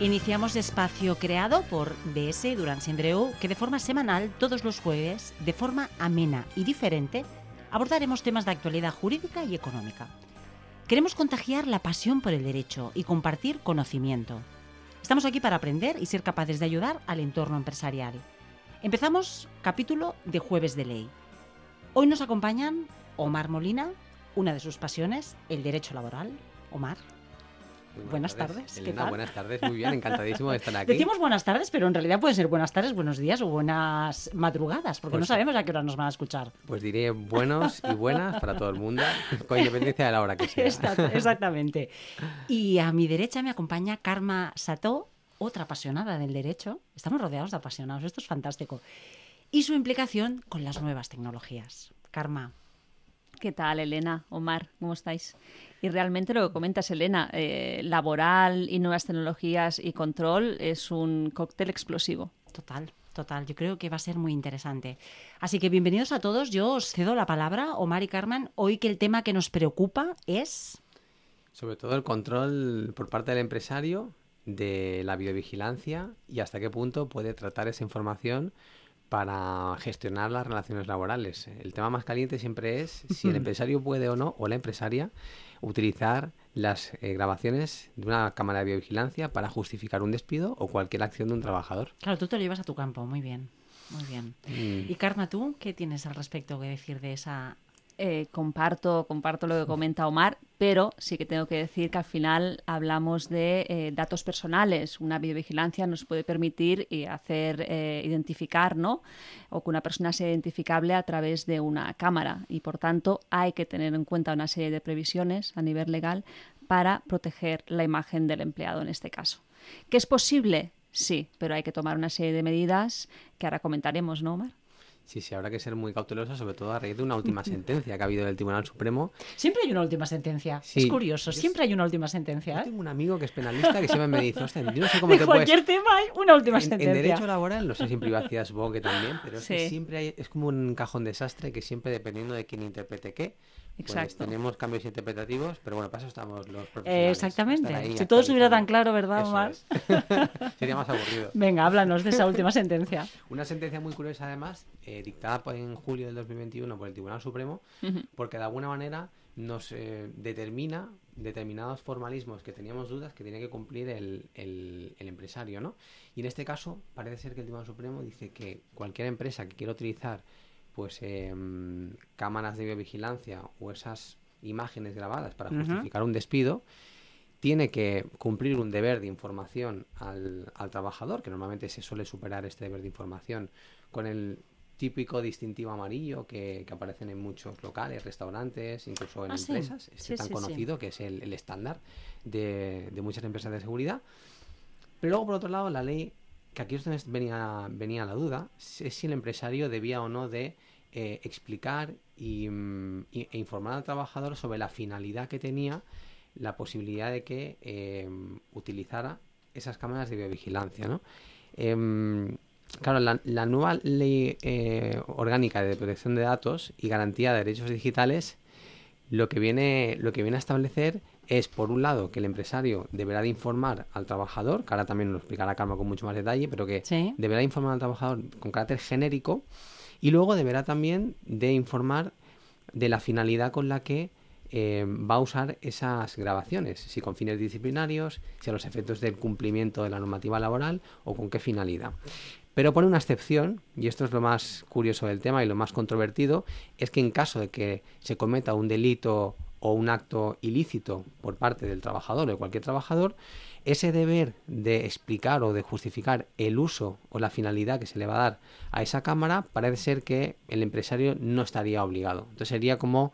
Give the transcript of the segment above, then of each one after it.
Iniciamos espacio creado por DS Durán Sindreu, que de forma semanal, todos los jueves, de forma amena y diferente, abordaremos temas de actualidad jurídica y económica. Queremos contagiar la pasión por el derecho y compartir conocimiento. Estamos aquí para aprender y ser capaces de ayudar al entorno empresarial. Empezamos capítulo de Jueves de Ley. Hoy nos acompañan Omar Molina, una de sus pasiones, el derecho laboral. Omar. Buenas, tardes. ¿Qué tal? Buenas tardes, muy bien, encantadísimo de estar aquí. Decimos buenas tardes, pero en realidad pueden ser buenas tardes, buenos días o buenas madrugadas, porque no sabemos a qué hora nos van a escuchar. Pues diré buenos y buenas para todo el mundo, con independencia de la hora que sea. Exactamente. Y a mi derecha me acompaña Karma Sato, otra apasionada del derecho. Estamos rodeados de apasionados, esto es fantástico. Y su implicación con las nuevas tecnologías. Karma. ¿Qué tal, Elena? Omar, ¿cómo estáis? Y realmente lo que comentas, Elena, eh, laboral y nuevas tecnologías y control es un cóctel explosivo. Total, total. Yo creo que va a ser muy interesante. Así que bienvenidos a todos. Yo os cedo la palabra, Omar y Carmen. Hoy que el tema que nos preocupa es... Sobre todo el control por parte del empresario de la videovigilancia y hasta qué punto puede tratar esa información para gestionar las relaciones laborales. El tema más caliente siempre es si el empresario puede o no, o la empresaria, utilizar las eh, grabaciones de una cámara de biovigilancia para justificar un despido o cualquier acción de un trabajador. Claro, tú te lo llevas a tu campo, muy bien. Muy bien. Mm. Y Karma, ¿tú qué tienes al respecto que decir de esa eh, comparto, comparto lo que comenta Omar, pero sí que tengo que decir que al final hablamos de eh, datos personales. Una videovigilancia nos puede permitir eh, hacer identificar, ¿no? O que una persona sea identificable a través de una cámara y por tanto hay que tener en cuenta una serie de previsiones a nivel legal para proteger la imagen del empleado en este caso. ¿Que es posible? Sí, pero hay que tomar una serie de medidas que ahora comentaremos, ¿no, Omar? Sí, sí, habrá que ser muy cauteloso, sobre todo a raíz de una última sentencia que ha habido del Tribunal Supremo. Siempre hay una última sentencia. es curioso, siempre hay una última sentencia. Yo ¿eh? tengo un amigo que es penalista que siempre me dice, hostia, yo no sé cómo de cualquier tema hay una última sentencia. En derecho laboral, no sé si en privacidad supongo que también, pero es que siempre hay, es como un cajón desastre que siempre dependiendo de quién interprete qué, pues Exacto. tenemos cambios interpretativos, pero bueno, para eso estamos los profesionales. exactamente. Si todo estuviera tan claro, ¿verdad, Omar? Sería más aburrido. Venga, háblanos de esa última sentencia. Una sentencia muy curiosa, además, eh, dictada en julio del 2021 por el Tribunal Supremo, porque de alguna manera nos eh, determina determinados formalismos que teníamos dudas que tiene que cumplir el, el, empresario, ¿no? Y en este caso parece ser que el Tribunal Supremo dice que cualquier empresa que quiera utilizar pues em, cámaras de biovigilancia o esas imágenes grabadas para justificar un despido, tiene que cumplir un deber de información al, al, trabajador, que normalmente se suele superar este deber de información con el típico distintivo amarillo que, que aparecen en muchos locales, restaurantes, incluso en ah, empresas. Es tan conocido que es el, estándar de, de, muchas empresas de seguridad. Pero luego, por otro lado, la ley, que aquí venía, venía la duda, es si el empresario debía o no de eh, explicar y, mm, e informar al trabajador sobre la finalidad que tenía la posibilidad de que em, utilizara esas cámaras de biovigilancia. ¿no? Em, claro, la, nueva ley eh, orgánica de protección de datos y garantía de derechos digitales lo que viene, lo que viene a establecer es, por un lado, que el empresario deberá de informar al trabajador, que ahora también lo explicará Carmen con mucho más detalle, pero que deberá informar al trabajador con carácter genérico y luego deberá también de informar de la finalidad con la que eh, va a usar esas grabaciones, si con fines disciplinarios, si a los efectos del cumplimiento de la normativa laboral o con qué finalidad. Pero pone una excepción, y esto es lo más curioso del tema y lo más controvertido, es que en caso de que se cometa un delito o un acto ilícito por parte del trabajador o de cualquier trabajador, ese deber de explicar o de justificar el uso o la finalidad que se le va a dar a esa cámara parece ser que el empresario no estaría obligado. Entonces sería como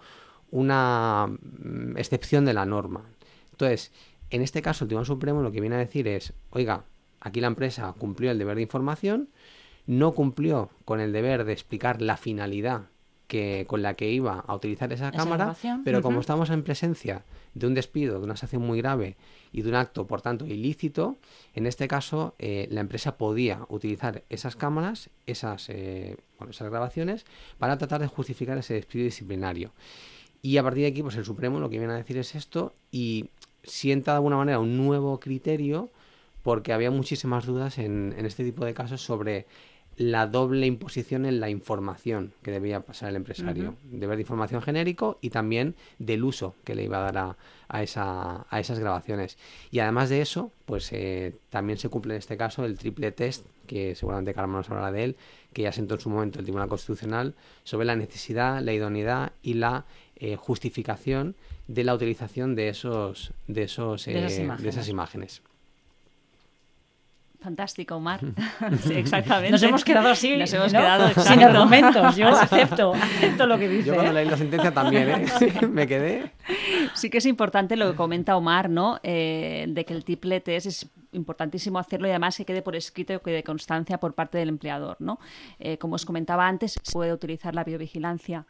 una mm, excepción de la norma. Entonces, en este caso el Tribunal Supremo lo que viene a decir es, oiga, aquí la empresa cumplió el deber de información, no cumplió con el deber de explicar la finalidad que, con la que iba a utilizar esa, cámara, pero como estamos en presencia de un despido, de una sanción muy grave y de un acto, por tanto, ilícito, en este caso eh, la empresa podía utilizar esas cámaras, esas, eh, esas grabaciones, para tratar de justificar ese despido disciplinario. Y a partir de aquí, pues el Supremo lo que viene a decir es esto y sienta de alguna manera un nuevo criterio porque había muchísimas dudas en, en este tipo de casos sobre la doble imposición en la información que debía pasar el empresario. Deber de información genérico y también del uso que le iba a dar a, a, esa, a esas grabaciones. Y además de eso, pues eh, también se cumple en este caso el triple test, que seguramente Carmen nos hablará de él, que ya sentó en su momento el Tribunal Constitucional, sobre la necesidad, la idoneidad y la eh, justificación de la utilización de esos de esos De esas eh, de imágenes. esas imágenes. Fantástico, Omar. sí, exactamente. Nos hemos quedado así, Nos hemos ¿no? quedado sin exacto. argumentos. Yo acepto, acepto lo que dice. Yo cuando leí la sentencia también, ¿eh? me quedé. Sí que es importante lo que comenta Omar, ¿no? Eh, de que el triple test es importantísimo hacerlo y además que quede por escrito y que quede constancia por parte del empleador, ¿no? Eh, como os comentaba antes, se puede utilizar la biovigilancia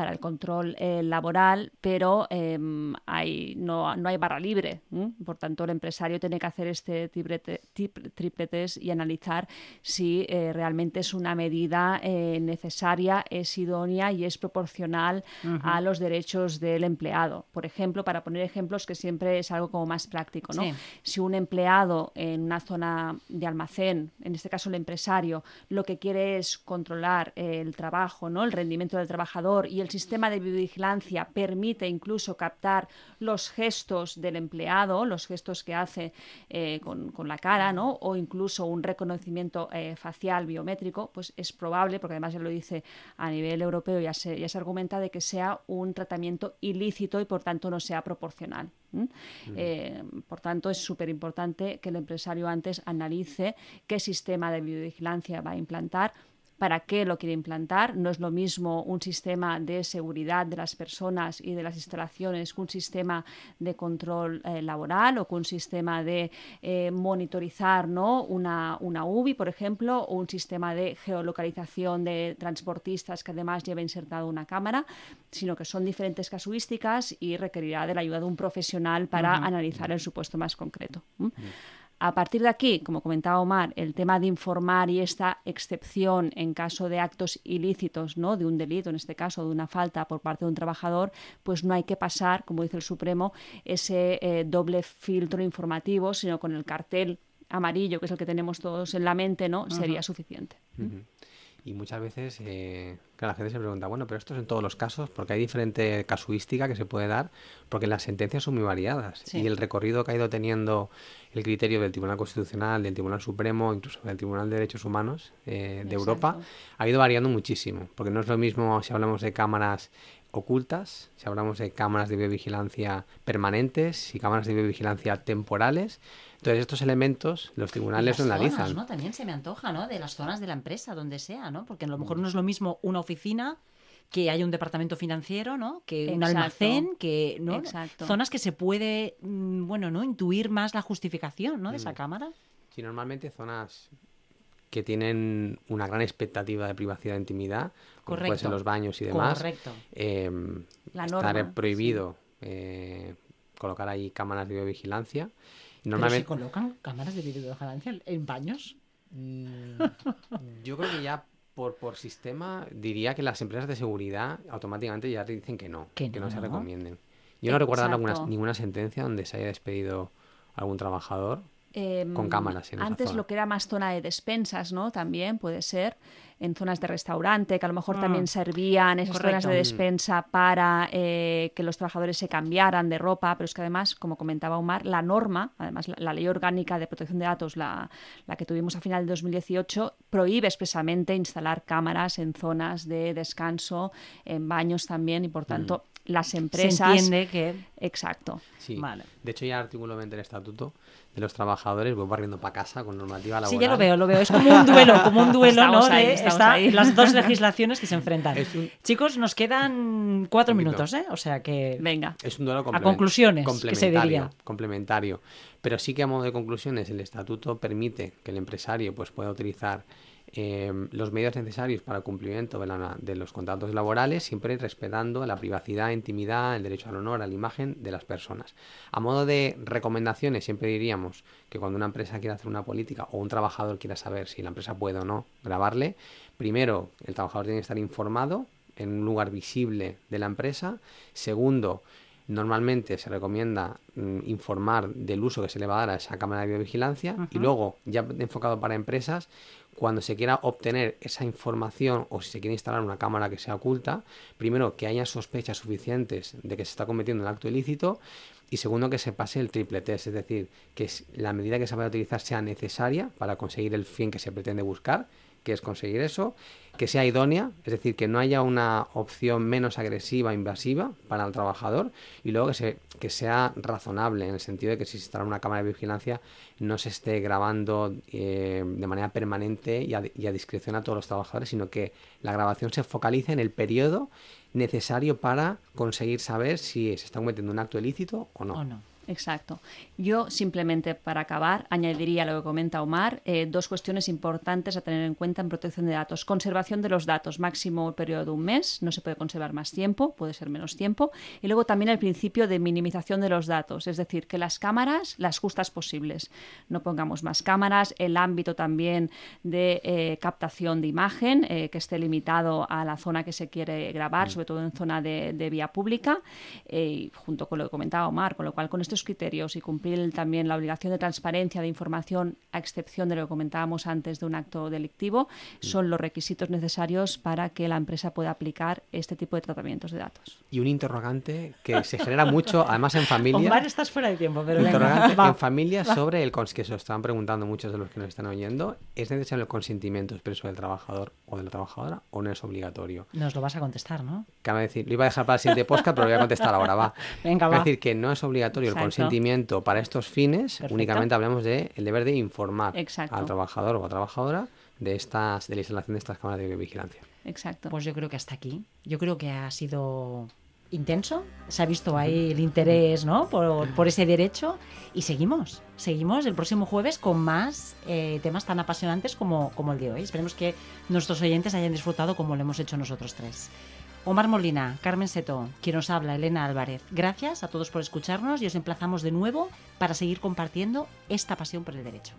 para el control eh, laboral, pero eh, hay, no, no hay barra libre. ¿m? Por tanto, el empresario tiene que hacer este triple, test y analizar si eh, realmente es una medida eh, necesaria, es idónea y es proporcional a los derechos del empleado. Por ejemplo, para poner ejemplos que siempre es algo como más práctico, ¿no? Sí. Si un empleado en una zona de almacén, en este caso el empresario, lo que quiere es controlar el trabajo, ¿no? el rendimiento del trabajador y el sistema de vigilancia permite incluso captar los gestos del empleado, los gestos que hace eh, con, con la cara, ¿no? o incluso un reconocimiento eh, facial biométrico, pues es probable, porque además ya lo dice a nivel europeo, ya se, ya se argumenta de que sea un tratamiento ilícito y por tanto no sea proporcional. Eh, por tanto, es súper importante que el empresario antes analice qué sistema de biovigilancia va a implantar, para qué lo quiere implantar. No es lo mismo un sistema de seguridad de las personas y de las instalaciones que un sistema de control eh, laboral o que un sistema de eh, monitorizar ¿no? una, una UBI, por ejemplo, o un sistema de geolocalización de transportistas que además lleva insertado una cámara, sino que son diferentes casuísticas y requerirá de la ayuda de un profesional para analizar el supuesto más concreto. A partir de aquí, como comentaba Omar, el tema de informar y esta excepción en caso de actos ilícitos, ¿no? de un delito, en este caso, de una falta por parte de un trabajador, pues no hay que pasar, como dice el Supremo, ese eh, doble filtro informativo, sino con el cartel amarillo, que es el que tenemos todos en la mente, ¿no? Sería suficiente. Y muchas veces, eh, la gente se pregunta, bueno, pero esto es en todos los casos, porque hay diferente casuística que se puede dar, porque las sentencias son muy variadas. Sí. Y el recorrido que ha ido teniendo el criterio del Tribunal Constitucional, del Tribunal Supremo, incluso del Tribunal de Derechos Humanos eh, de Europa, ha ido variando muchísimo, porque no es lo mismo si hablamos de cámaras ocultas, si hablamos de cámaras de biovigilancia permanentes y cámaras de biovigilancia temporales. Entonces, estos elementos los tribunales las lo zonas, analizan. ¿no? También se me antoja, ¿no? De las zonas de la empresa, donde sea, ¿no? Porque a lo mejor no es lo mismo una oficina que hay un departamento financiero, ¿no? Que un almacén, que ¿no? Exacto. zonas que se puede, mm, bueno, ¿no? Intuir más la justificación, ¿no? De esa Mm. cámara. Sí, normalmente zonas que tienen una gran expectativa de privacidad e intimidad, como puede ser los baños y demás, Correcto. eh, La estar norma, prohibido eh, colocar ahí cámaras de Pero se colocan cámaras de videovigilancia en baños. Mm, yo creo que ya por, por sistema diría que las empresas de seguridad automáticamente ya te dicen que no, Que que, no. no, se recomienden. Yo no recuerdo ninguna sentencia donde se haya despedido algún trabajador Em, con cámaras en esa Antes zona. lo que era más zona de despensas, ¿no? También puede ser en zonas de restaurante, que a lo mejor Mm. también servían esas zonas de Mm. despensa para eh, que los trabajadores se cambiaran de ropa, pero es que además, como comentaba Omar, la norma, además la, la ley orgánica de protección de datos, la, la que tuvimos a final de 2018, prohíbe expresamente instalar cámaras en zonas de descanso, en baños también, y por tanto las Se empresas... entiende que... Exacto. Sí. Vale. De hecho, ya artículo 20 del estatuto de los trabajadores, voy barriendo para casa con normativa laboral. Sí, ya lo veo, lo veo. Es como un duelo, como un duelo, Estamos ¿no? ahí, De- está- ahí. Las dos legislaciones que se enfrentan. Un- Chicos, nos quedan cuatro minutos, ¿eh? O sea que... Venga. Es un duelo A complemen- conclusiones, que se complementario, diría. complementario. Pero sí que a modo de conclusiones el estatuto permite que el empresario pues pueda utilizar eh, los medios necesarios para el cumplimiento de, la- de los contratos laborales, siempre respetando la privacidad, intimidad, el derecho al honor, a la imagen de las personas. A modo de recomendaciones, siempre diríamos que cuando una empresa quiera hacer una política o un trabajador quiera saber si la empresa puede o no grabarle, primero, el trabajador tiene que estar informado en un lugar visible de la empresa. Segundo, normalmente se recomienda mm, informar del uso que se le va a dar a esa cámara de videovigilancia y luego, ya enfocado para empresas, cuando se quiera obtener esa información o si se quiere instalar una cámara que sea oculta, primero que haya sospechas suficientes de que se está cometiendo un acto ilícito y segundo que se pase el triple test, es decir, que la medida que se vaya a utilizar sea necesaria para conseguir el fin que se pretende buscar que es conseguir eso, que sea idónea, es decir, que no haya una opción menos agresiva, invasiva para el trabajador, y luego que, se, que sea razonable, en el sentido de que si se instala una cámara de vigilancia no se esté grabando eh, de manera permanente y a, discreción a todos los trabajadores, sino que la grabación se focalice en el periodo necesario para conseguir saber si se está cometiendo un acto ilícito O no. Exacto. Yo simplemente para acabar añadiría lo que comenta Omar, eh, dos cuestiones importantes a tener en cuenta en protección de datos. Conservación de los datos, máximo periodo de un mes, no se puede conservar más tiempo, puede ser menos tiempo. Y luego también el principio de minimización de los datos, es decir, que las cámaras las justas posibles. No pongamos más cámaras, el ámbito también de eh, captación de imagen, eh, que esté limitado a la zona que se quiere grabar, mm. sobre todo en zona de, de vía pública, junto con lo que comentaba Omar, con lo cual con estos criterios y cumplir también la obligación de transparencia de información, a excepción de lo que comentábamos antes de un acto delictivo, son los requisitos necesarios para que la empresa pueda aplicar este tipo de tratamientos de datos. Y un interrogante que se genera mucho, además en familia. Omar, estás fuera de tiempo, pero. interrogante en familia sobre el que se estaban preguntando muchos de los que nos están oyendo. ¿Es necesario el consentimiento expreso del trabajador o de la trabajadora o no es obligatorio? Nos lo vas a contestar, ¿no? Cabe decir, lo iba a dejar para el siguiente podcast, pero lo voy a contestar ahora, va. Venga, va. Es decir, que no es obligatorio el consentimiento para estos fines, únicamente hablamos de el deber de informar al trabajador o a trabajadora de estas de la instalación de estas cámaras de vigilancia. Exacto. Pues yo creo que hasta aquí. Yo creo que ha sido intenso, se ha visto ahí el interés ¿no? por, ese derecho y seguimos, seguimos el próximo jueves con más eh, temas tan apasionantes como, como el de hoy. Esperemos que nuestros oyentes hayan disfrutado como lo hemos hecho nosotros tres. Omar Molina, Carmen Seto, quien nos habla, Elena Álvarez. Gracias a todos por escucharnos y os emplazamos de nuevo para seguir compartiendo esta pasión por el derecho.